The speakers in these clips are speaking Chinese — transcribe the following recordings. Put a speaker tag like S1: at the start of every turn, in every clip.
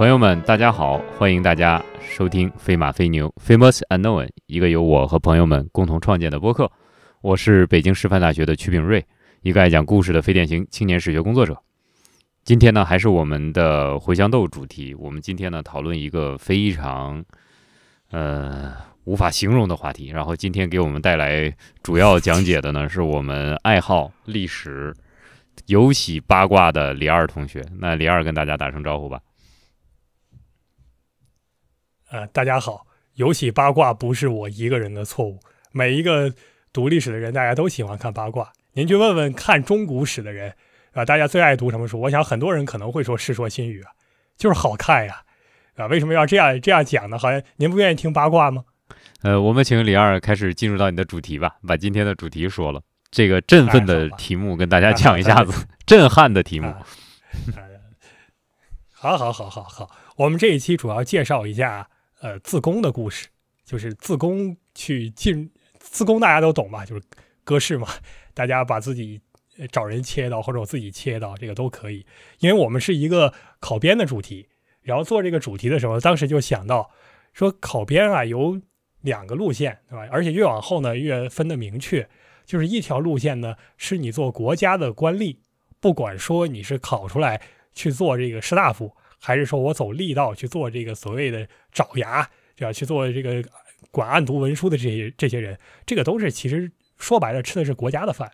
S1: 朋友们，大家好！欢迎大家收听《飞马飞牛》（Famous Unknown），一个由我和朋友们共同创建的播客。我是北京师范大学的曲炳瑞，一个爱讲故事的非典型青年史学工作者。今天呢，还是我们的茴香豆主题。我们今天呢，讨论一个非常呃无法形容的话题。然后今天给我们带来主要讲解的呢，是我们爱好历史、尤喜八卦的李二同学。那李二跟大家打声招呼吧。
S2: 呃，大家好，尤其八卦不是我一个人的错误。每一个读历史的人，大家都喜欢看八卦。您去问问看中古史的人，啊，大家最爱读什么书？我想很多人可能会说《世说新语》啊，就是好看呀，啊，为什么要这样这样讲呢？好像您不愿意听八卦吗？
S1: 呃，我们请李二开始进入到你的主题吧，把今天的主题说了，这个振奋的题目跟大家讲一下子，震撼的题目。
S2: 好好好好好，我们这一期主要介绍一下。呃，自宫的故事就是自宫去进自宫，大家都懂吧？就是割室嘛，大家把自己找人切刀，或者我自己切刀，这个都可以。因为我们是一个考编的主题，然后做这个主题的时候，当时就想到说，考编啊有两个路线，对吧？而且越往后呢，越分得明确，就是一条路线呢，是你做国家的官吏，不管说你是考出来去做这个士大夫。还是说我走力道去做这个所谓的爪牙，就要去做这个管案牍文书的这些这些人，这个都是其实说白了吃的是国家的饭。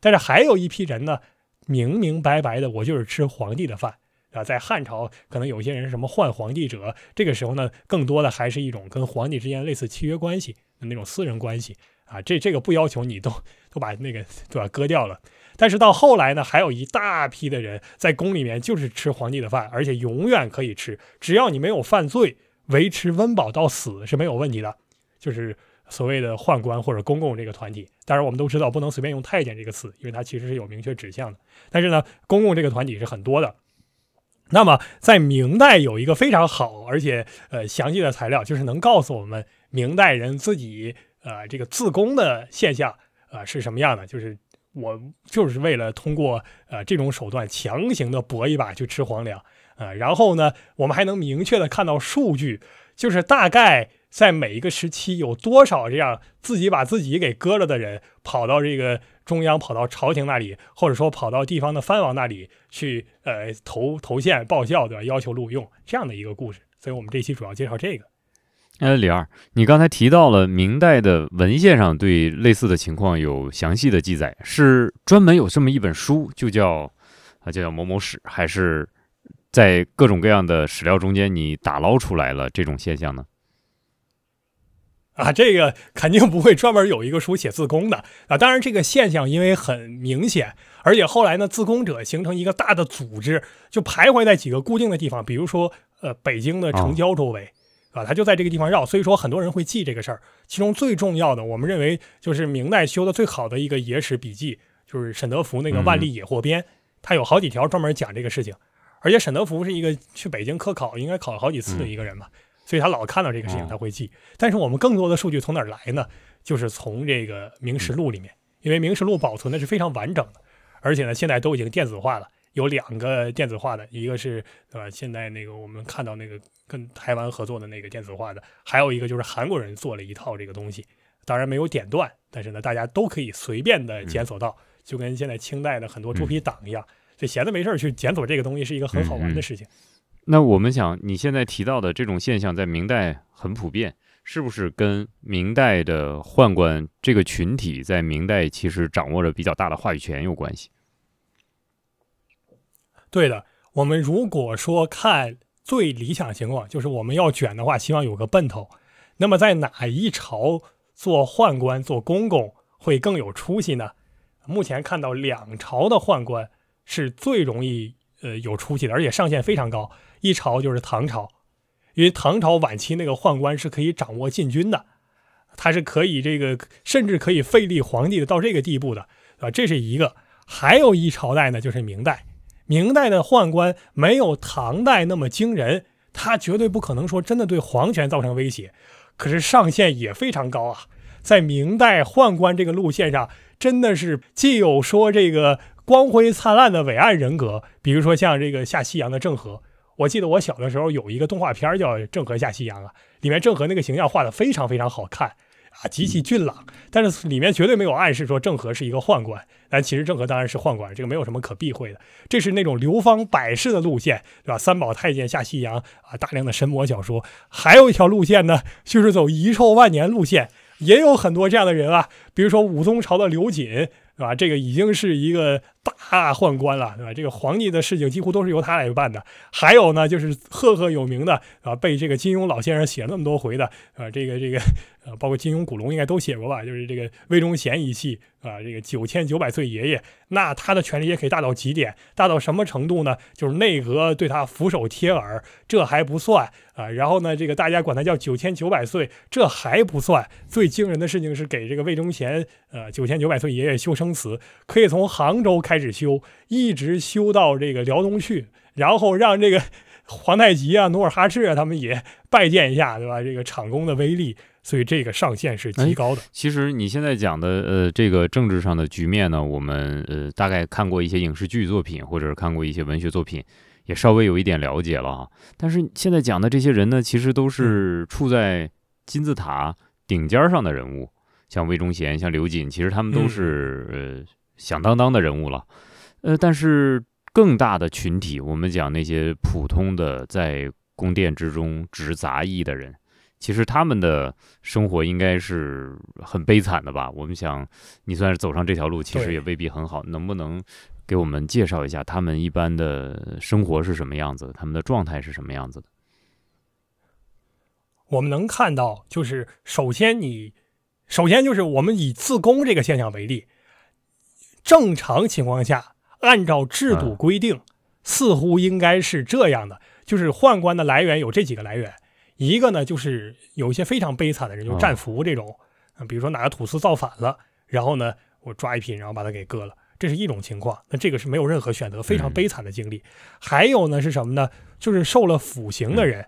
S2: 但是还有一批人呢，明明白白的我就是吃皇帝的饭啊。在汉朝，可能有些人什么换皇帝者，这个时候呢，更多的还是一种跟皇帝之间类似契约关系那种私人关系啊。这这个不要求你都都把那个对吧割掉了。但是到后来呢，还有一大批的人在宫里面就是吃皇帝的饭，而且永远可以吃，只要你没有犯罪，维持温饱到死是没有问题的。就是所谓的宦官或者公共这个团体。当然，我们都知道不能随便用太监这个词，因为它其实是有明确指向的。但是呢，公共这个团体是很多的。那么在明代有一个非常好而且呃详细的材料，就是能告诉我们明代人自己呃这个自宫的现象呃是什么样的，就是。我就是为了通过呃这种手段强行的搏一把去吃皇粮啊，然后呢，我们还能明确的看到数据，就是大概在每一个时期有多少这样自己把自己给割了的人跑到这个中央，跑到朝廷那里，或者说跑到地方的藩王那里去呃投投献报效对吧？要求录用这样的一个故事，所以我们这期主要介绍这个。
S1: 哎，李二，你刚才提到了明代的文献上对类似的情况有详细的记载，是专门有这么一本书，就叫啊，就叫某某史，还是在各种各样的史料中间你打捞出来了这种现象呢？
S2: 啊，这个肯定不会专门有一个书写自宫的啊。当然，这个现象因为很明显，而且后来呢，自宫者形成一个大的组织，就徘徊在几个固定的地方，比如说呃，北京的城郊周围。啊，他就在这个地方绕，所以说很多人会记这个事儿。其中最重要的，我们认为就是明代修的最好的一个野史笔记，就是沈德福那个《万历野货编》，他有好几条专门讲这个事情。而且沈德福是一个去北京科考应该考了好几次的一个人嘛，所以他老看到这个事情他会记。但是我们更多的数据从哪儿来呢？就是从这个《明实录》里面，因为《明实录》保存的是非常完整的，而且呢现在都已经电子化了。有两个电子化的，一个是呃现在那个我们看到那个跟台湾合作的那个电子化的，还有一个就是韩国人做了一套这个东西，当然没有点断，但是呢大家都可以随便的检索到，就跟现在清代的很多猪皮党一样，就闲着没事去检索这个东西是一个很好玩的事情。
S1: 那我们想，你现在提到的这种现象在明代很普遍，是不是跟明代的宦官这个群体在明代其实掌握着比较大的话语权有关系？
S2: 对的，我们如果说看最理想情况，就是我们要卷的话，希望有个奔头。那么在哪一朝做宦官、做公公会更有出息呢？目前看到两朝的宦官是最容易呃有出息的，而且上限非常高。一朝就是唐朝，因为唐朝晚期那个宦官是可以掌握禁军的，他是可以这个甚至可以废立皇帝的到这个地步的啊，这是一个。还有一朝代呢，就是明代。明代的宦官没有唐代那么惊人，他绝对不可能说真的对皇权造成威胁，可是上限也非常高啊。在明代宦官这个路线上，真的是既有说这个光辉灿烂的伟岸人格，比如说像这个下西洋的郑和，我记得我小的时候有一个动画片叫《郑和下西洋》啊，里面郑和那个形象画的非常非常好看啊，极其俊朗。但是里面绝对没有暗示说郑和是一个宦官，但其实郑和当然是宦官，这个没有什么可避讳的。这是那种流芳百世的路线，对吧？三宝太监下西洋啊，大量的神魔小说。还有一条路线呢，就是走遗臭万年路线，也有很多这样的人啊，比如说武宗朝的刘瑾。对吧？这个已经是一个大宦官了，对吧？这个皇帝的事情几乎都是由他来办的。还有呢，就是赫赫有名的啊，被这个金庸老先生写了那么多回的啊，这个这个呃，包括金庸、古龙应该都写过吧？就是这个魏忠贤一系啊，这个九千九百岁爷爷，那他的权力也可以大到极点，大到什么程度呢？就是内阁对他俯首帖耳，这还不算啊。然后呢，这个大家管他叫九千九百岁，这还不算。最惊人的事情是给这个魏忠贤呃九千九百岁爷爷修生。祠可以从杭州开始修，一直修到这个辽东去，然后让这个 皇太极啊、努尔哈赤啊他们也拜见一下，对吧？这个场工的威力，所以这个上限是极高的。
S1: 其实你现在讲的呃这个政治上的局面呢，我们呃大概看过一些影视剧作品，或者是看过一些文学作品，也稍微有一点了解了啊。但是现在讲的这些人呢，其实都是处在金字塔顶尖上的人物。像魏忠贤，像刘瑾，其实他们都是呃响当当的人物了，呃，但是更大的群体，我们讲那些普通的在宫殿之中执杂役的人，其实他们的生活应该是很悲惨的吧？我们想，你算是走上这条路，其实也未必很好。能不能给我们介绍一下他们一般的生活是什么样子？他们的状态是什么样子的？
S2: 我们能看到，就是首先你。首先就是我们以自宫这个现象为例，正常情况下，按照制度规定，似乎应该是这样的：就是宦官的来源有这几个来源，一个呢就是有一些非常悲惨的人，就战俘这种，比如说哪个土司造反了，然后呢我抓一批，然后把他给割了，这是一种情况。那这个是没有任何选择，非常悲惨的经历。还有呢是什么呢？就是受了腐刑的人，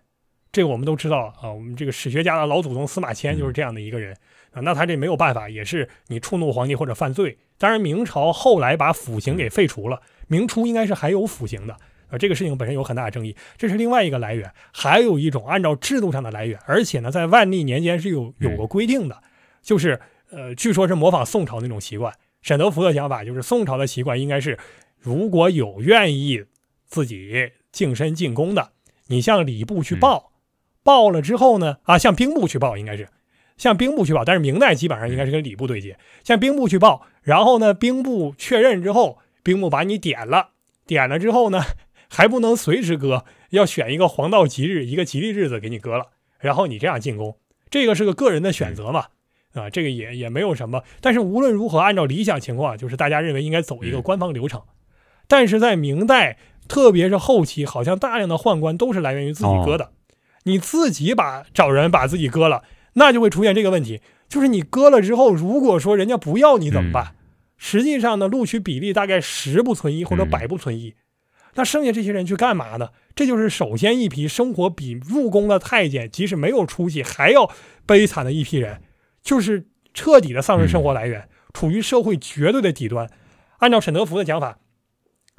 S2: 这个我们都知道啊，我们这个史学家的老祖宗司马迁就是这样的一个人。啊，那他这没有办法，也是你触怒皇帝或者犯罪。当然，明朝后来把腐刑给废除了，明初应该是还有腐刑的。啊，这个事情本身有很大的争议，这是另外一个来源。还有一种按照制度上的来源，而且呢，在万历年间是有有个规定的，就是呃，据说是模仿宋朝那种习惯。沈德福的想法就是宋朝的习惯应该是，如果有愿意自己净身进宫的，你向礼部去报，报了之后呢，啊，向兵部去报，应该是。向兵部去报，但是明代基本上应该是跟礼部对接。向兵部去报，然后呢，兵部确认之后，兵部把你点了，点了之后呢，还不能随时割，要选一个黄道吉日，一个吉利日子给你割了，然后你这样进宫。这个是个个人的选择嘛，啊，这个也也没有什么。但是无论如何，按照理想情况，就是大家认为应该走一个官方流程。但是在明代，特别是后期，好像大量的宦官都是来源于自己割的，你自己把找人把自己割了。那就会出现这个问题，就是你割了之后，如果说人家不要你怎么办？实际上呢，录取比例大概十不存一或者百不存一。那剩下这些人去干嘛呢？这就是首先一批生活比入宫的太监即使没有出息还要悲惨的一批人，就是彻底的丧失生活来源，处于社会绝对的底端。按照沈德福的讲法，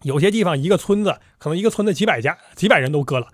S2: 有些地方一个村子可能一个村子几百家几百人都割了，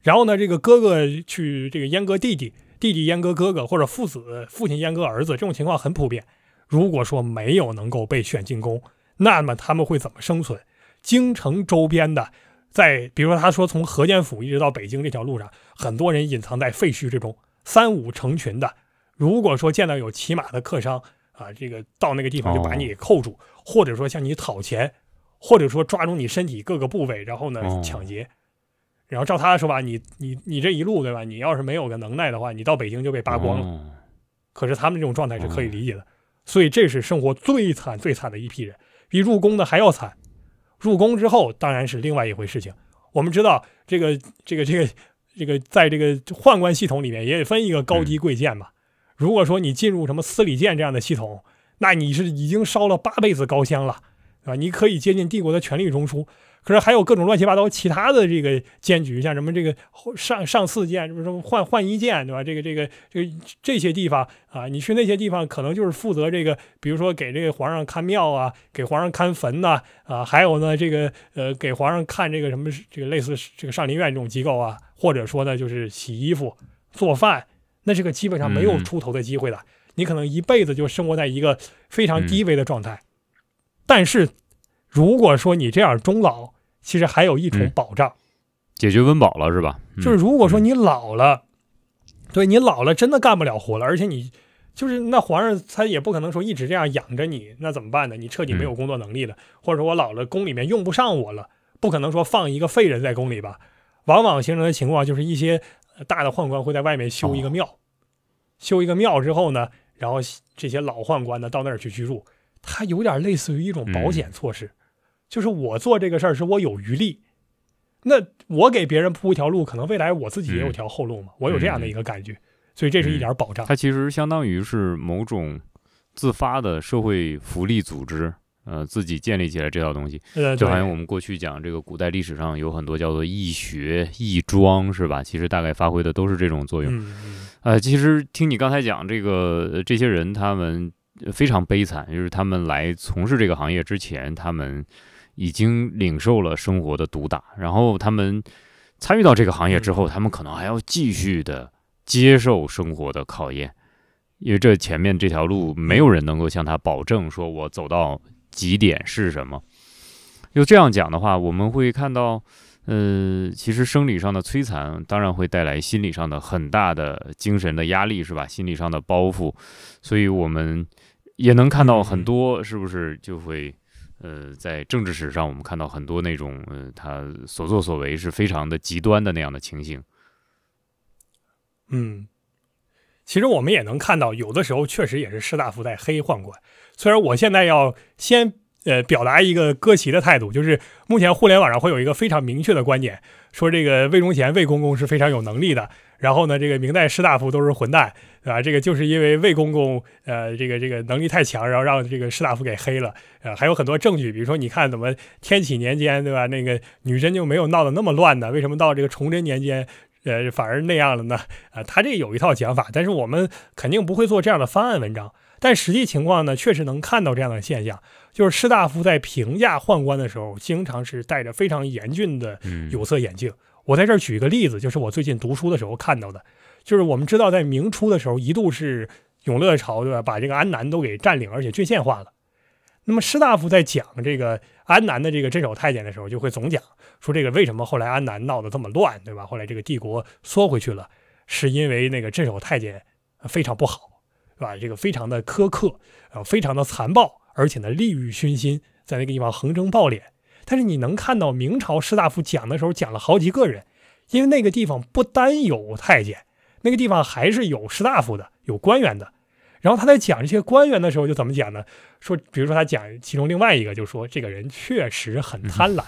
S2: 然后呢，这个哥哥去这个阉割弟弟。弟弟阉割哥哥，或者父子父亲阉割儿子，这种情况很普遍。如果说没有能够被选进宫，那么他们会怎么生存？京城周边的，在比如说他说从河间府一直到北京这条路上，很多人隐藏在废墟之中，三五成群的。如果说见到有骑马的客商啊，这个到那个地方就把你给扣住，或者说向你讨钱，或者说抓住你身体各个部位，然后呢抢劫。然后照他的说法，你你你这一路对吧？你要是没有个能耐的话，你到北京就被扒光了。可是他们这种状态是可以理解的，所以这是生活最惨最惨的一批人，比入宫的还要惨。入宫之后当然是另外一回事情。我们知道这个这个这个这个在这个宦官系统里面也分一个高低贵贱嘛。如果说你进入什么司礼监这样的系统，那你是已经烧了八辈子高香了，啊，你可以接近帝国的权力中枢。可是还有各种乱七八糟其他的这个监局，像什么这个上上四监，什么什么换换一监，对吧？这个这个这个这些地方啊，你去那些地方，可能就是负责这个，比如说给这个皇上看庙啊，给皇上看坟呐，啊，还有呢，这个呃，给皇上看这个什么这个类似这个上林苑这种机构啊，或者说呢，就是洗衣服、做饭，那这个基本上没有出头的机会的，你可能一辈子就生活在一个非常低微的状态。但是，如果说你这样终老，其实还有一种保障，
S1: 解决温饱了是吧？
S2: 就是如果说你老了，对你老了真的干不了活了，而且你就是那皇上他也不可能说一直这样养着你，那怎么办呢？你彻底没有工作能力了，或者说我老了宫里面用不上我了，不可能说放一个废人在宫里吧？往往形成的情况就是一些大的宦官会在外面修一个庙，修一个庙之后呢，然后这些老宦官呢到那儿去居住。它有点类似于一种保险措施，就是我做这个事儿是我有余力，那我给别人铺一条路，可能未来我自己也有条后路嘛，我有这样的一个感觉，所以这是一点保障。
S1: 它其实相当于是某种自发的社会福利组织，呃，自己建立起来这套东西，就好像我们过去讲这个古代历史上有很多叫做义学、义庄，是吧？其实大概发挥的都是这种作用。呃，其实听你刚才讲这个，这些人他们。非常悲惨，就是他们来从事这个行业之前，他们已经领受了生活的毒打，然后他们参与到这个行业之后，他们可能还要继续的接受生活的考验，因为这前面这条路没有人能够向他保证，说我走到极点是什么。就这样讲的话，我们会看到。呃，其实生理上的摧残，当然会带来心理上的很大的精神的压力，是吧？心理上的包袱，所以我们也能看到很多，是不是就会呃，在政治史上，我们看到很多那种呃，他所作所为是非常的极端的那样的情形。
S2: 嗯，其实我们也能看到，有的时候确实也是士大夫在黑宦官。虽然我现在要先。呃，表达一个割席的态度，就是目前互联网上会有一个非常明确的观点，说这个魏忠贤魏公公是非常有能力的，然后呢，这个明代士大夫都是混蛋，对吧？这个就是因为魏公公呃，这个这个能力太强，然后让这个士大夫给黑了，呃，还有很多证据，比如说你看怎么天启年间，对吧？那个女真就没有闹得那么乱呢，为什么到这个崇祯年间，呃，反而那样了呢？啊，他这有一套讲法，但是我们肯定不会做这样的方案文章，但实际情况呢，确实能看到这样的现象。就是士大夫在评价宦官的时候，经常是戴着非常严峻的有色眼镜。我在这儿举一个例子，就是我最近读书的时候看到的，就是我们知道在明初的时候，一度是永乐朝，对吧？把这个安南都给占领，而且郡县化了。那么士大夫在讲这个安南的这个镇守太监的时候，就会总讲说这个为什么后来安南闹得这么乱，对吧？后来这个帝国缩回去了，是因为那个镇守太监非常不好，是吧？这个非常的苛刻，呃，非常的残暴。而且呢，利欲熏心，在那个地方横征暴敛。但是你能看到明朝士大夫讲的时候，讲了好几个人，因为那个地方不单有太监，那个地方还是有士大夫的，有官员的。然后他在讲这些官员的时候，就怎么讲呢？说，比如说他讲其中另外一个，就说这个人确实很贪婪，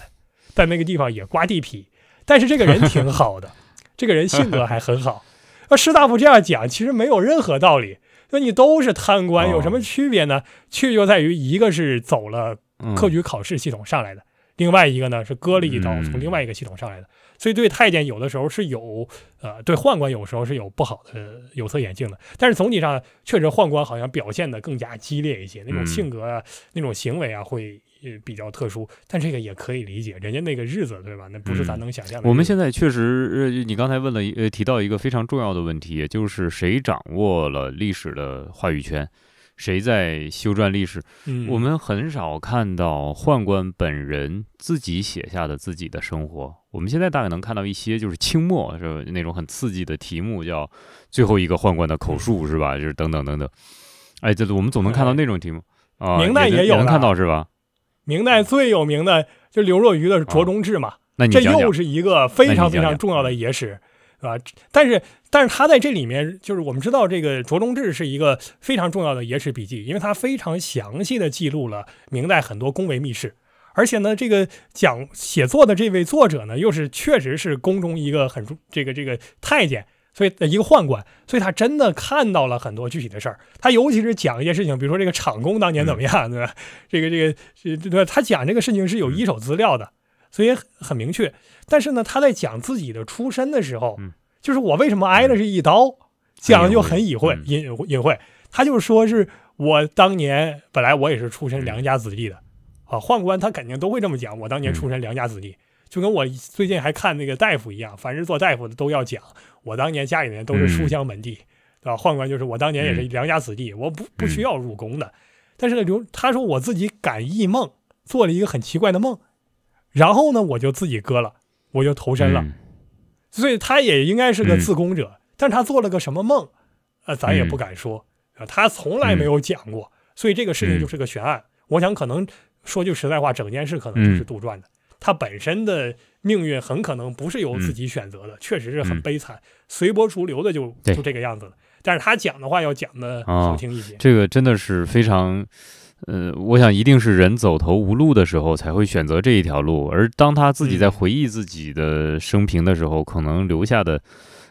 S2: 在那个地方也刮地皮，但是这个人挺好的，这个人性格还很好。那士大夫这样讲，其实没有任何道理。那你都是贪官，有什么区别呢？区别就在于一个是走了科举考试系统上来的，另外一个呢是割了一刀从另外一个系统上来的。所以对太监有的时候是有，呃，对宦官有时候是有不好的有色眼镜的。但是总体上确实宦官好像表现的更加激烈一些，那种性格啊，那种行为啊会。呃，比较特殊，但这个也可以理解，人家那个日子，对吧？那不是咱能想象的。
S1: 我们现在确实，呃，你刚才问了，呃，提到一个非常重要的问题，也就是谁掌握了历史的话语权，谁在修撰历史？
S2: 嗯，
S1: 我们很少看到宦官本人自己写下的自己的生活。我们现在大概能看到一些，就是清末是那种很刺激的题目，叫最后一个宦官的口述，是吧？就是等等等等。哎，这我们总能看到那种题目啊，
S2: 明代
S1: 也
S2: 有
S1: 能看到是吧？
S2: 明代最有名的就刘若愚的《卓中志》嘛，这又是一个非常非常重要的野史，是吧？但是，但是他在这里面，就是我们知道这个《卓中志》是一个非常重要的野史笔记，因为它非常详细的记录了明代很多宫闱秘事，而且呢，这个讲写作的这位作者呢，又是确实是宫中一个很这个这个太监。所以一个宦官，所以他真的看到了很多具体的事儿。他尤其是讲一些事情，比如说这个厂工当年怎么样，对吧？这个这个对吧？他讲这个事情是有一手资料的。所以很明确。但是呢，他在讲自己的出身的时候，
S1: 嗯
S2: 就是我为什么挨了这一刀，讲的就很隐晦
S1: 嗯，
S2: 隐隐晦。他就是说是我当年本来我也是出身良家子弟的，啊，宦官他肯定都会这么讲，我当年出身良家子弟，就跟我最近还看那个大夫一样，凡是做大夫的都要讲，我当年家里面都是书香门第，对吧？宦官就是我当年也是良家子弟，我不不需要入宫的。但是呢，刘他说我自己感忆梦，做了一个很奇怪的梦，然后呢，我就自己割了，我就投身了。
S1: 嗯。
S2: 所以他也应该是个
S1: 嗯。
S2: 自宫者，但是他做了个什么梦，呃，咱也不敢说，啊，他从来没有讲过，所以这个事情就是个悬案。我想可能说句实在话，整件事可能就是杜撰的，他本身的命运很可能不是由自己选择的，确实是很悲惨，随波逐流的就就这个样子了。但是他讲的话要讲的
S1: 哦
S2: 好听一些，
S1: 这个真的是非常，呃，我想一定是人走投无路的时候才会选择这一条路，而当他自己在
S2: 嗯。
S1: 回忆自己的生平的时候，可能留下的，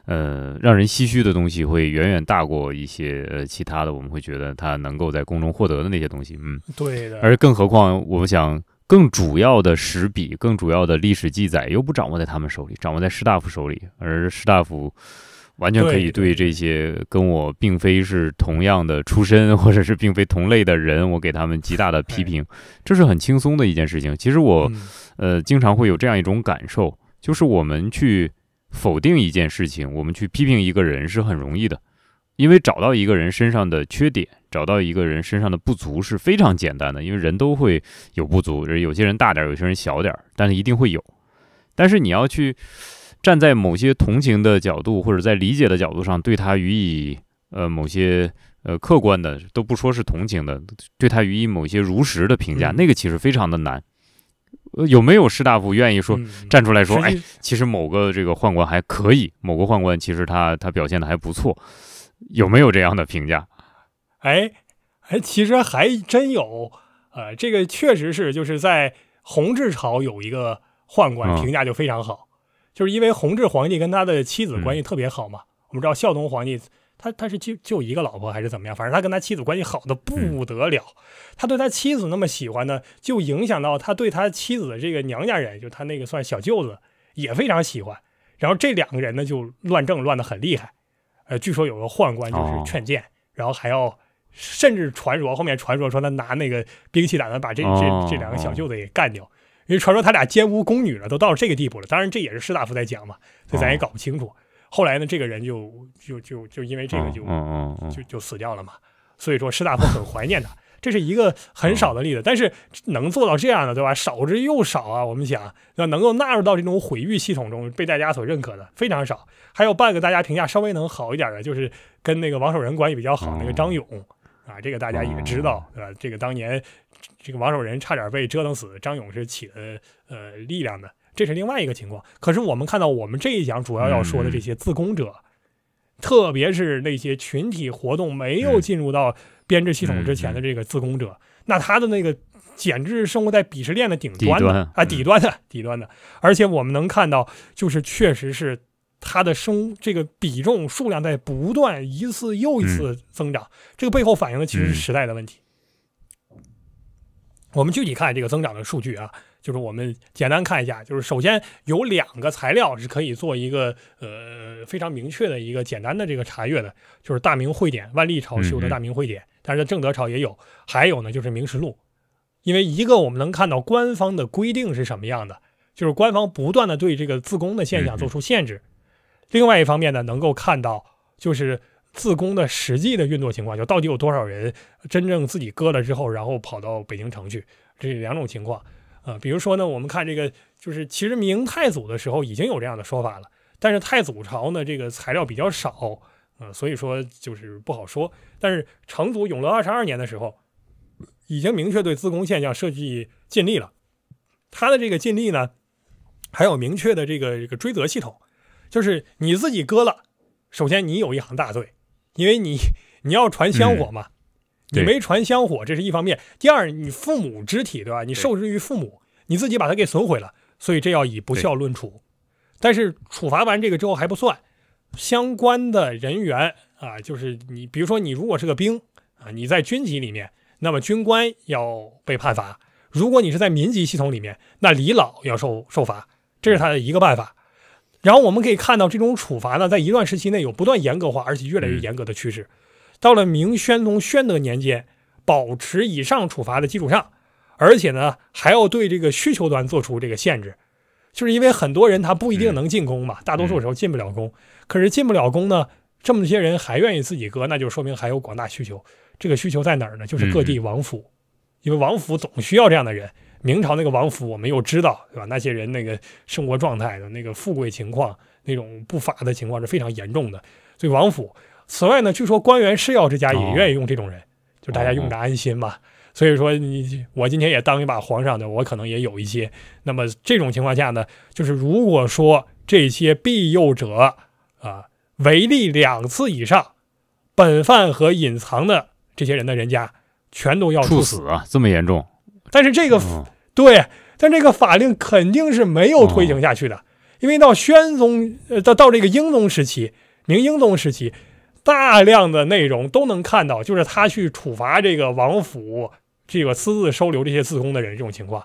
S1: 呃，让人唏嘘的东西会远远大过一些呃其他的，我们会觉得他能够在宫中获得的那些东西，嗯，
S2: 对的，
S1: 而更何况，我想更主要的史笔、更主要的历史记载又不掌握在他们手里，掌握在士大夫手里，而士大夫完全可以
S2: 对
S1: 对这些跟我并非是同样的出身，或者是并非同类的人，我给他们极大的批评，这是很轻松的一件事情。其实我
S2: 嗯
S1: 呃经常会有这样一种感受，就是我们去否定一件事情，我们去批评一个人是很容易的。因为找到一个人身上的缺点，找到一个人身上的不足是非常简单的，因为人都会有不足，有些人大点儿，有些人小点儿，但是一定会有。但是你要去站在某些同情的角度，或者在理解的角度上，对他予以呃某些呃客观的，都不说是同情的，对他予以某些如实的评价，
S2: 嗯
S1: 那个其实非常的难。呃，有没有士大夫愿意说
S2: 嗯
S1: 站出来说，哎其实某个这个宦官还可以，某个宦官其实他他表现的还不错，有没有这样的评价？
S2: 哎，哎，其实还真有，呃，这个确实是就是在弘治朝有一个宦官
S1: 嗯
S2: 评价就非常好，就是因为弘治皇帝跟他的妻子关系
S1: 嗯
S2: 特别好嘛。我们知道孝宗皇帝他他是就就一个老婆还是怎么样，反正他跟他妻子关系好的不得了。他对他妻子那么喜欢呢，就影响到他对他妻子的这个娘家人，就他那个算小舅子也非常喜欢。然后这两个人呢就乱政乱得很厉害。呃，据说有个宦官就是
S1: 哦
S2: 劝谏，然后还要甚至传说后面传说说他拿那个兵器打算把这
S1: 哦
S2: 这这两个小舅子给干掉，因为传说他俩奸污宫女了，都到了这个地步了。当然这也是士大夫在讲嘛，所以咱也
S1: 哦
S2: 搞不清楚。后来呢，这个人就就就就因为这个就就就死掉了嘛。所以说士大夫很怀念他，这是一个很少的例子，但是能做到这样的，对吧？少之又少啊。我们想要能够纳入到这种毁誉系统中，被大家所认可的非常少。还有半个大家评价稍微能好一点的，就是跟那个王守仁关系比较好那个张勇啊，这个大家也知道，对吧？这个当年这个王守仁差点被折腾死，张勇是起了呃力量的，这是另外一个情况。可是我们看到我们这一讲主要要说的这些自宫者。特别是那些群体活动没有进入到编制系统之前的这个自宫者，那他的那个简直是生活在鄙视链的顶端的啊，
S1: 嗯。
S2: 底端的底端的。而且我们能看到，就是确实是他的生这个比重数量在不断一次又一次增长，这个背后反映的其实是时代的问题。我们具体看这个增长的数据啊，就是我们简单看一下，就是首先有两个材料是可以做一个呃非常明确的一个简单的这个查阅的，就是《大明会典》，万历朝修的《大明会典》，但是在正德朝也有，还有呢就是《明实录》，因为一个我们能看到官方的规定是什么样的，就是官方不断的对这个自宫的现象做出限制，另外一方面呢，能够看到就是。自宫的实际的运作情况，就到底有多少人真正自己割了之后，然后跑到北京城去，这是两种情况。呃，比如说呢，我们看这个，就是其实明太祖的时候已经有这样的说法了，但是太祖朝呢，这个材料比较少，呃，所以说就是不好说。但是成祖永乐二十二年的时候，已经明确对自宫现象设计禁令了。他的这个禁令呢，还有明确的这个这个追责系统，就是你自己割了，首先你有一行大罪。因为你你要传香火嘛，你没传香火，这是一方面。第二，你父母之体对吧？你受制于父母，你自己把它给损毁了，所以这要以不孝论处。但是处罚完这个之后还不算，相关的人员啊，就是你，比如说你如果是个兵啊，你在军级里面，那么军官要被判罚；如果你是在民级系统里面，那李老要受受罚，这是他的一个办法。然后我们可以看到，这种处罚呢，在一段时期内有不断严格化，而且越来越严格的趋势。到了明宣宗宣德年间，保持以上处罚的基础上，而且呢，还要对这个需求端做出这个限制，就是因为很多人他不一定能进宫嘛，大多数时候进不了宫。可是进不了宫呢，这么些人还愿意自己割，那就说明还有广大需求。这个需求在哪儿呢？就是各地王府，因为王府总需要这样的人。明朝那个王府，我们又知道，对吧？那些人那个生活状态的那个富贵情况，那种不法的情况是非常严重的。所以王府，此外呢，据说官员士药之家也愿意用这种人，就大家用着安心嘛。所以说，你我今天也当一把皇上的，我可能也有一些。那么这种情况下呢，就是如果说这些庇佑者啊违例两次以上，本犯和隐藏的这些人的人家，全都要
S1: 处
S2: 死
S1: 啊！这么严重？
S2: 但是这个。对，但这个法令肯定是没有推行下去的，因为到宣宗，呃，到到这个英宗时期，明英宗时期，大量的内容都能看到，就是他去处罚这个王府这个私自收留这些自宫的人这种情况。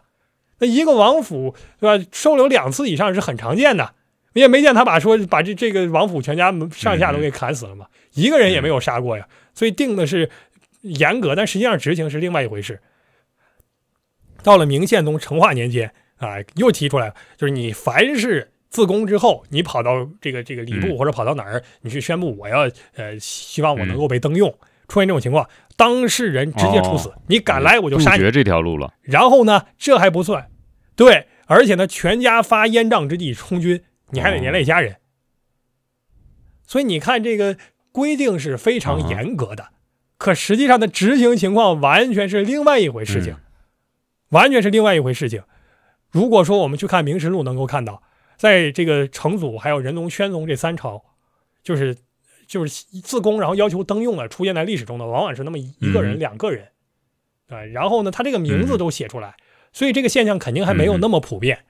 S2: 那一个王府，对吧？收留两次以上是很常见的，你也没见他把说把这这个王府全家上下都给砍死了嘛，一个人也没有杀过呀。所以定的是严格，但实际上执行是另外一回事。到了明宪宗成化年间啊，又提出来了，就是你凡是自宫之后，你跑到这个这个礼部或者跑到哪儿，你去宣布我要呃希望我能够被登用，出现这种情况，当事人直接处死。你敢来我就杀你。
S1: 绝这条路了。
S2: 然后呢，这还不算，对，而且呢，全家发烟瘴之地充军，你还得连累家人。所以你看这个规定是非常严格的，可实际上的执行情况完全是另外一回事情。完全是另外一回事情。如果说我们去看《明实录》，能够看到，在这个成祖还有仁宗、宣宗这三朝，就是就是自宫，然后要求登用的，出现在历史中的，往往是那么一个人、两个人，啊，然后呢，他这个名字都写出来，所以这个现象肯定还没有那么普遍。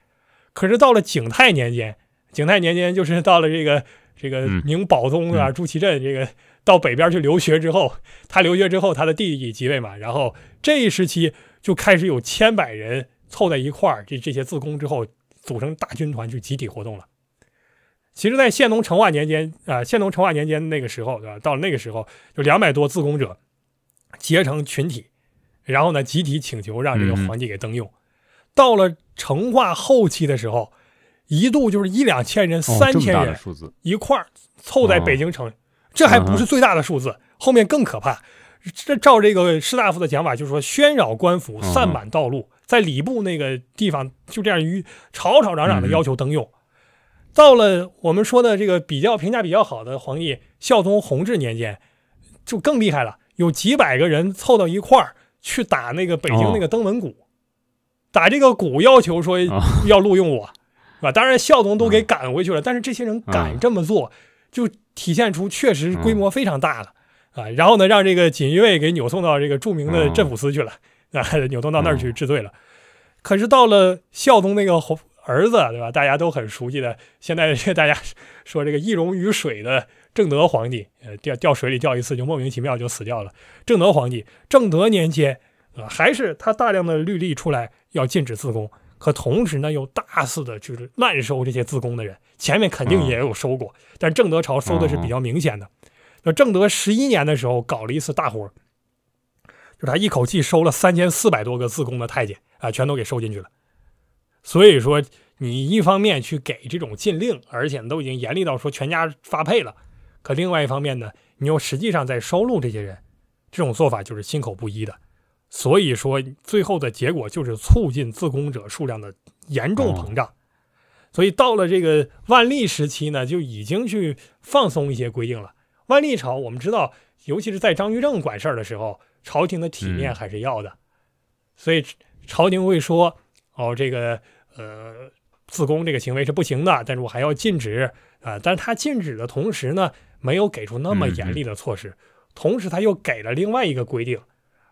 S2: 可是到了景泰年间，景泰年间就是到了这个这个明宝宗啊，朱祁镇这个到北边去留学之后，他留学之后，他的弟弟即位嘛，然后这一时期。就开始有千百人凑在一块儿，这这些自宫之后组成大军团去集体活动了。其实，在宪宗成化年间啊，宪宗成化年间那个时候，对吧？到了那个时候，就两百多自宫者结成群体，然后呢，集体请求让这个皇帝给登用。到了成化后期的时候，一度就是一两千人、三千人一块儿凑在北京城，这还不是最大的数字，后面更可怕。这照这个士大夫的讲法，就是说喧扰官府，散满道路，在礼部那个地方就这样于吵吵嚷嚷的要求登用。到了我们说的这个比较评价比较好的皇帝孝宗弘治年间，就更厉害了，有几百个人凑到一块儿去打那个北京那个登门鼓，打这个鼓要求说要录用我，是吧？当然孝宗都给赶回去了，但是这些人敢这么做，就体现出确实规模非常大了。啊，然后呢，让这个锦衣卫给扭送到这个著名的镇抚司去了，啊，扭送到那儿去治罪了。可是到了孝宗那个儿子，对吧？大家都很熟悉的，现在大家说这个易容于水的正德皇帝，呃，掉掉水里掉一次就莫名其妙就死掉了。正德皇帝，正德年间，啊，还是他大量的律例出来要禁止自宫，可同时呢又大肆的就是滥收这些自宫的人，前面肯定也有收过，但正德朝收的是比较明显的。那正德十一年的时候，搞了一次大活就他一口气收了三千四百多个自宫的太监啊，全都给收进去了。所以说，你一方面去给这种禁令，而且都已经严厉到说全家发配了，可另外一方面呢，你又实际上在收录这些人，这种做法就是心口不一的。所以说，最后的结果就是促进自宫者数量的严重膨胀。所以到了这个万历时期呢，就已经去放松一些规定了。万历朝，我们知道，尤其是在张居正管事儿的时候，朝廷的体面还是要的，所以朝廷会说：“哦，这个呃，自宫这个行为是不行的，但是我还要禁止啊。”但是他禁止的同时呢，没有给出那么严厉的措施，同时他又给了另外一个规定，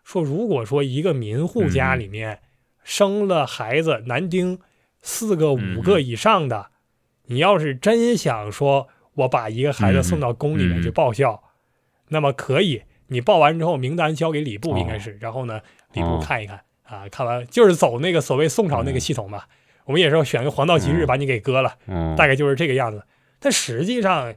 S2: 说如果说一个民户家里面生了孩子男丁四个、五个以上的，你要是真想说。我把一个孩子送到宫里面去报效，那么可以，你报完之后名单交给礼部应该是，然后呢，礼部看一看啊，看完就是走那个所谓宋朝那个系统嘛，我们也是要选个黄道吉日
S1: 嗯。
S2: 把你给割了，
S1: 嗯，
S2: 大概就是这个样子。但实际上，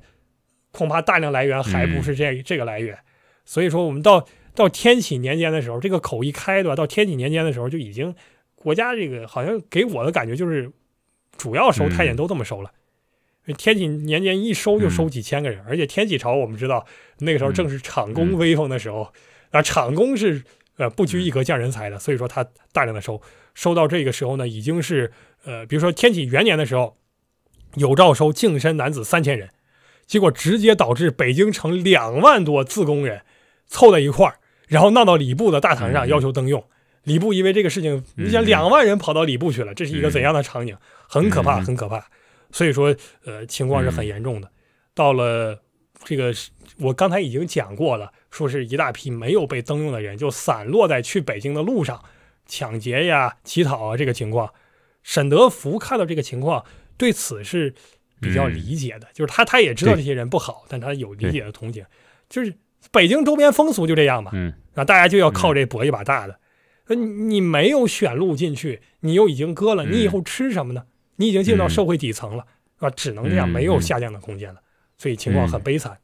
S2: 恐怕大量来源还不是这、这个来源。所以说，我们到到天启年间的时候，这个口一开，对吧？到天启年间的时候，就已经国家这个好像给我的感觉就是，主要收太监都这么收了。天启年间一收就收几千个人，而且天启朝我们知道那个时候正是厂工威风的时候，啊，厂工是呃不拘一格降人才的，所以说他大量的收，收到这个时候呢，已经是呃，比如说天启元年的时候，有诏收净身男子三千人，结果直接导致北京城两万多自宫人凑在一块儿，然后闹到礼部的大堂上
S1: 嗯
S2: 要求登用。礼部因为这个事情，你想
S1: 嗯
S2: 两万人跑到礼部去了，这是一个怎样的场景？很可怕，
S1: 嗯
S2: 很可怕。所以说，呃，情况是很严重的。到了这个，我刚才已经讲过了，说是一大批没有被登用的人就散落在去北京的路上，抢劫呀、乞讨啊这个情况。沈德福看到这个情况，对此是比较
S1: 嗯
S2: 理解的，就是他他也知道这些人不好，但他有理解的同情。就是北京周边风俗就这样嘛，
S1: 嗯
S2: 啊，大家就要靠这搏一把大的。那你你没有选路进去，你又已经割了，
S1: 嗯
S2: 你以后吃什么呢？你已经进到社会底层了，啊？只能这样，
S1: 嗯
S2: 没有下降的空间了，所以情况很悲惨。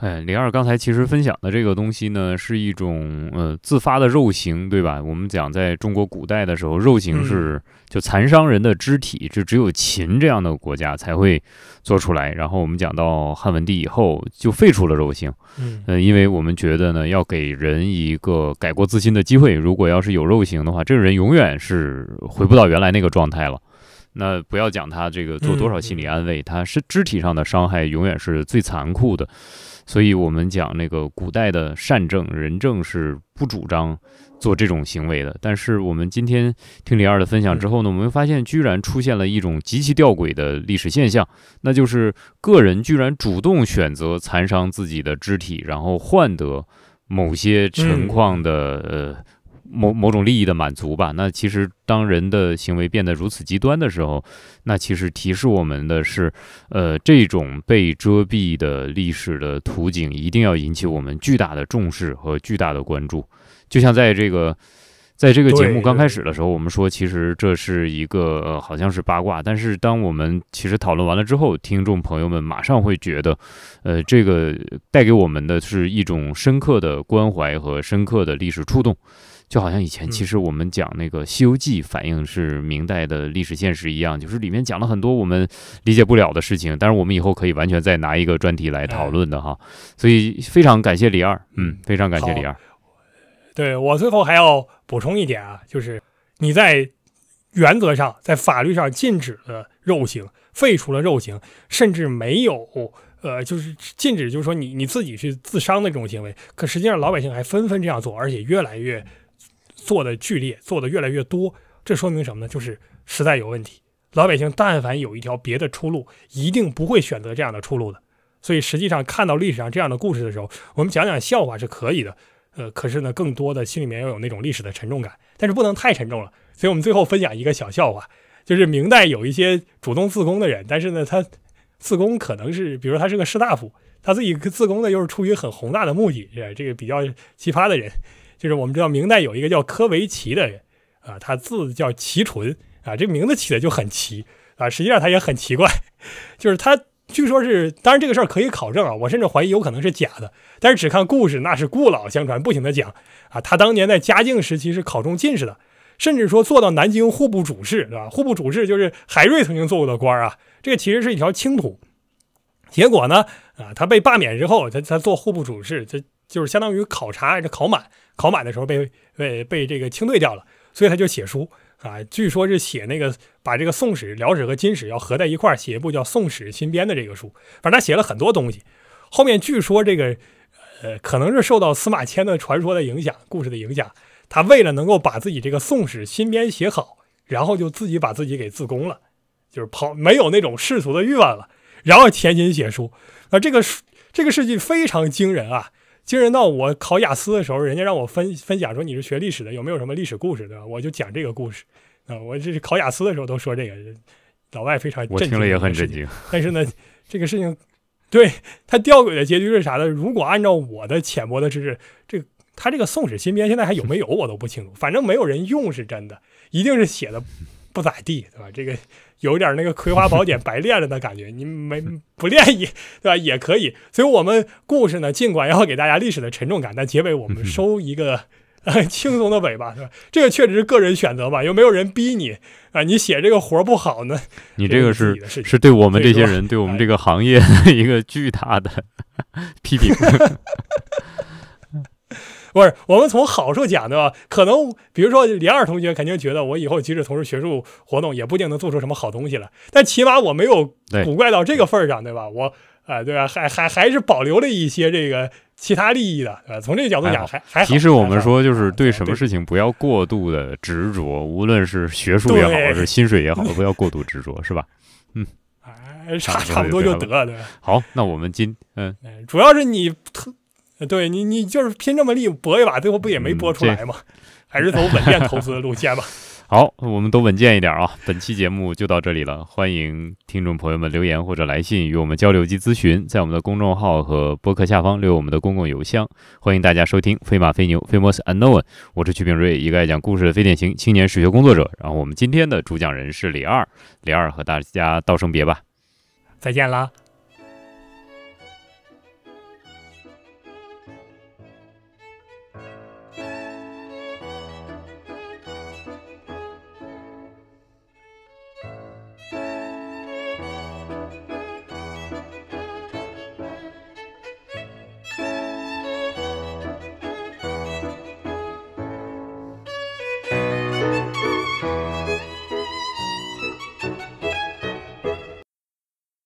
S1: 哎，李二刚才其实分享的这个东西呢，是一种呃自发的肉刑，对吧？我们讲在中国古代的时候，肉刑是就残伤人的肢体，就只有秦这样的国家才会做出来。然后我们讲到汉文帝以后，就废除了肉刑，
S2: 嗯
S1: 呃，因为我们觉得呢，要给人一个改过自新的机会。如果要是有肉刑的话，这个人永远是回不到原来那个状态了。那不要讲他这个做多少心理安慰，他是肢体上的伤害永远是最残酷的。所以我们讲那个古代的善政仁政是不主张做这种行为的。但是我们今天听李二的分享之后呢，我们发现居然出现了一种极其吊诡的历史现象，那就是个人居然主动选择残伤自己的肢体，然后换得某些情况的、呃某某种利益的满足吧。那其实当人的行为变得如此极端的时候，那其实提示我们的是，呃，这种被遮蔽的历史的图景一定要引起我们巨大的重视和巨大的关注。就像在这个。在这个节目刚开始的时候，我们说其实这是一个呃好像是八卦，但是当我们其实讨论完了之后，听众朋友们马上会觉得，呃，这个带给我们的是一种深刻的关怀和深刻的历史触动，就好像以前
S2: 嗯
S1: 其实我们讲那个《西游记》反映是明代的历史现实一样，就是里面讲了很多我们理解不了的事情，但是我们以后可以完全再拿一个专题来讨论的哈。所以非常感谢李二，嗯，非常感谢李二。
S2: 对我最后还要补充一点啊，就是你在原则上在法律上禁止了肉刑，废除了肉刑，甚至没有呃，就是禁止，就是说你你自己去自伤的这种行为。可实际上老百姓还纷纷这样做，而且越来越做的剧烈，做的越来越多。这说明什么呢？就是时代有问题。老百姓但凡有一条别的出路，一定不会选择这样的出路的。所以实际上看到历史上这样的故事的时候，我们讲讲笑话是可以的。呃，可是呢，更多的心里面要有那种历史的沉重感，但是不能太沉重了。所以我们最后分享一个小笑话，就是明代有一些主动自宫的人，但是呢，他自宫可能是，比如说他是个士大夫，他自己自宫呢又是出于很宏大的目的，是这个比较奇葩的人。就是我们知道明代有一个叫柯维奇的人啊，他字叫齐纯啊，这名字起的就很奇啊，实际上他也很奇怪，就是他。据说是，当然这个事儿可以考证啊，我甚至怀疑有可能是假的。但是只看故事，那是故老相传，不停的讲啊。他当年在嘉靖时期是考中进士的，甚至说做到南京户部主事，对吧？户部主事就是海瑞曾经做过的官啊。这个其实是一条清途。结果呢，啊，他被罢免之后，他他做户部主事，这就是相当于考察这考满，考满的时候被被被这个清退掉了，所以他就写书。啊，据说是写那个把这个《宋史》《辽史》和《金史》要合在一块儿写一部叫《宋史新编》的这个书，反正他写了很多东西。后面据说这个，呃，可能是受到司马迁的传说的影响、故事的影响，他为了能够把自己这个《宋史新编》写好，然后就自己把自己给自宫了，就是跑没有那种世俗的欲望了，然后潜心写书。啊，这个这个事迹非常惊人啊！惊人到我考雅思的时候，人家让我分分享说你是学历史的，有没有什么历史故事，对吧？我就讲这个故事啊。我这是考雅思的时候都说这个，老外非常震惊。
S1: 我听了也很震惊。
S2: 但是呢，这个事情对他吊诡的结局是啥呢？如果按照我的浅薄的知识，这他这个《宋史新编》现在还有没有我都不清楚，反正没有人用是真的，一定是写的不咋地，对吧？这个 有点那个《葵花宝典》白练了的感觉，你没不练也对吧？也可以。所以我们故事呢，尽管要给大家历史的沉重感，但结尾我们收一个。轻松的尾巴是吧？这个确实是个人选择吧？又没有人逼你啊？你写这个活不好呢？
S1: 你这个是是对我们这些人，对我们这个行业 一个巨大的批评。
S2: 不是，我们从好处讲对吧？可能比如说李二同学肯定觉得我以后即使从事学术活动，也不一定能做出什么好东西来。但起码我没有古怪到这个份儿上，对吧？我啊，对吧？还还还是保留了一些这个。其他利益的，呃，从这个角度讲，还还
S1: 其实我们说，就是对什么事情不要过度的执着，无论是学术也好，是薪水也好，不要过度执着，是吧？嗯，
S2: 差差不多就得对。
S1: 好，那我们今
S2: 嗯，主要是你特，对你你就是拼这么力搏一把，最后不也没搏出来吗？还是走稳健投资的路线吧。
S1: 好，我们都稳健一点啊！本期节目就到这里了，欢迎听众朋友们留言或者来信与我们交流及咨询，在我们的公众号和博客下方留我们的公共邮箱。欢迎大家收听《飞马飞牛》（Famous Unknown），我是曲炳瑞，一个爱讲故事的非典型青年史学工作者。然后我们今天的主讲人是李二，李二和大家道声别吧，
S2: 再见啦。